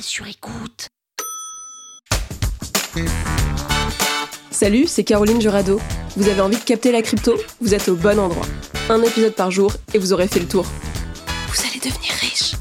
Sur écoute. Salut, c'est Caroline Jurado. Vous avez envie de capter la crypto? Vous êtes au bon endroit. Un épisode par jour et vous aurez fait le tour. Vous allez devenir riche.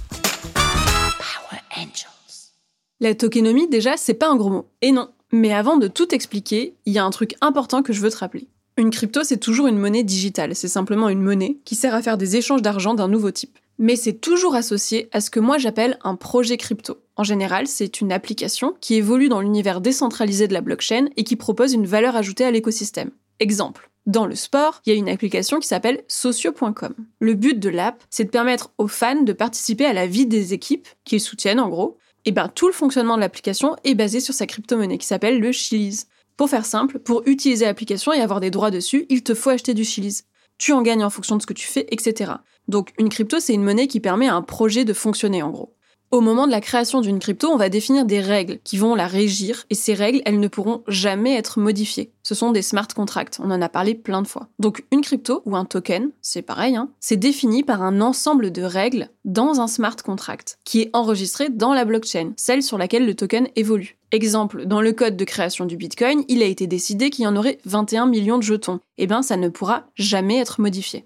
Power Angels. La tokenomie, déjà, c'est pas un gros mot. Et non. Mais avant de tout expliquer, il y a un truc important que je veux te rappeler. Une crypto, c'est toujours une monnaie digitale. C'est simplement une monnaie qui sert à faire des échanges d'argent d'un nouveau type mais c'est toujours associé à ce que moi j'appelle un projet crypto. En général, c'est une application qui évolue dans l'univers décentralisé de la blockchain et qui propose une valeur ajoutée à l'écosystème. Exemple. Dans le sport, il y a une application qui s'appelle socio.com. Le but de l'app, c'est de permettre aux fans de participer à la vie des équipes qu'ils soutiennent en gros. Et bien tout le fonctionnement de l'application est basé sur sa crypto-monnaie qui s'appelle le Chiliz. Pour faire simple, pour utiliser l'application et avoir des droits dessus, il te faut acheter du Chiliz tu en gagnes en fonction de ce que tu fais, etc. Donc une crypto, c'est une monnaie qui permet à un projet de fonctionner en gros. Au moment de la création d'une crypto, on va définir des règles qui vont la régir et ces règles, elles ne pourront jamais être modifiées. Ce sont des smart contracts, on en a parlé plein de fois. Donc une crypto ou un token, c'est pareil, hein, c'est défini par un ensemble de règles dans un smart contract qui est enregistré dans la blockchain, celle sur laquelle le token évolue. Exemple, dans le code de création du Bitcoin, il a été décidé qu'il y en aurait 21 millions de jetons. Eh bien, ça ne pourra jamais être modifié.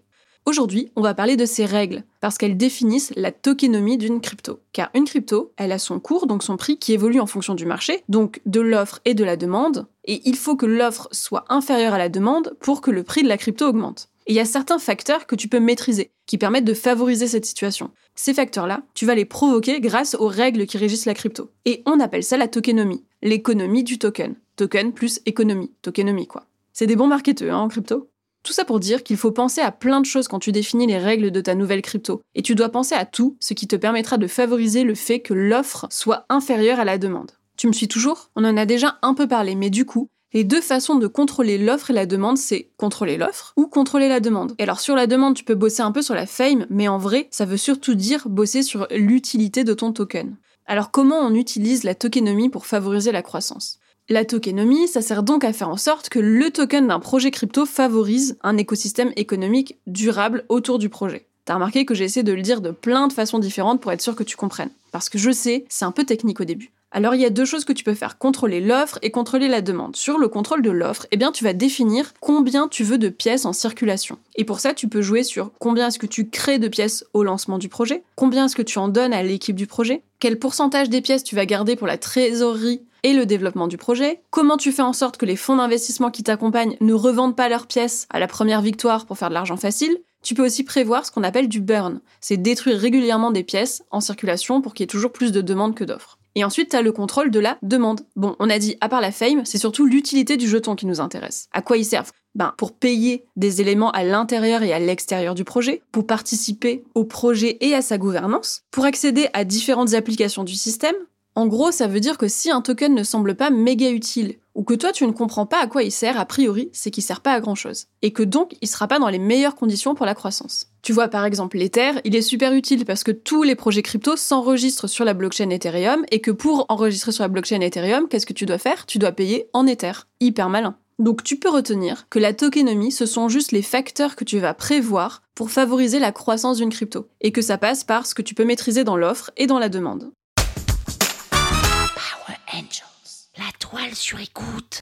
Aujourd'hui, on va parler de ces règles, parce qu'elles définissent la tokenomie d'une crypto. Car une crypto, elle a son cours, donc son prix, qui évolue en fonction du marché, donc de l'offre et de la demande, et il faut que l'offre soit inférieure à la demande pour que le prix de la crypto augmente. Et il y a certains facteurs que tu peux maîtriser, qui permettent de favoriser cette situation. Ces facteurs-là, tu vas les provoquer grâce aux règles qui régissent la crypto. Et on appelle ça la tokenomie, l'économie du token. Token plus économie, tokenomie quoi. C'est des bons marketeurs hein, en crypto? Tout ça pour dire qu'il faut penser à plein de choses quand tu définis les règles de ta nouvelle crypto. Et tu dois penser à tout ce qui te permettra de favoriser le fait que l'offre soit inférieure à la demande. Tu me suis toujours? On en a déjà un peu parlé, mais du coup, les deux façons de contrôler l'offre et la demande, c'est contrôler l'offre ou contrôler la demande. Et alors sur la demande, tu peux bosser un peu sur la fame, mais en vrai, ça veut surtout dire bosser sur l'utilité de ton token. Alors comment on utilise la tokenomie pour favoriser la croissance? La tokenomie, ça sert donc à faire en sorte que le token d'un projet crypto favorise un écosystème économique durable autour du projet. T'as remarqué que j'ai essayé de le dire de plein de façons différentes pour être sûr que tu comprennes. Parce que je sais, c'est un peu technique au début. Alors il y a deux choses que tu peux faire, contrôler l'offre et contrôler la demande. Sur le contrôle de l'offre, eh bien tu vas définir combien tu veux de pièces en circulation. Et pour ça, tu peux jouer sur combien est-ce que tu crées de pièces au lancement du projet, combien est-ce que tu en donnes à l'équipe du projet, quel pourcentage des pièces tu vas garder pour la trésorerie et le développement du projet, comment tu fais en sorte que les fonds d'investissement qui t'accompagnent ne revendent pas leurs pièces à la première victoire pour faire de l'argent facile, tu peux aussi prévoir ce qu'on appelle du burn, c'est détruire régulièrement des pièces en circulation pour qu'il y ait toujours plus de demandes que d'offres. Et ensuite, tu as le contrôle de la demande. Bon, on a dit, à part la fame, c'est surtout l'utilité du jeton qui nous intéresse. À quoi il sert ben, pour payer des éléments à l'intérieur et à l'extérieur du projet, pour participer au projet et à sa gouvernance, pour accéder à différentes applications du système, en gros, ça veut dire que si un token ne semble pas méga utile, ou que toi tu ne comprends pas à quoi il sert, a priori, c'est qu'il sert pas à grand chose. Et que donc, il sera pas dans les meilleures conditions pour la croissance. Tu vois, par exemple, l'Ether, il est super utile parce que tous les projets crypto s'enregistrent sur la blockchain Ethereum, et que pour enregistrer sur la blockchain Ethereum, qu'est-ce que tu dois faire? Tu dois payer en Ether. Hyper malin. Donc tu peux retenir que la tokenomie, ce sont juste les facteurs que tu vas prévoir pour favoriser la croissance d'une crypto, et que ça passe par ce que tu peux maîtriser dans l'offre et dans la demande. Toile sur écoute.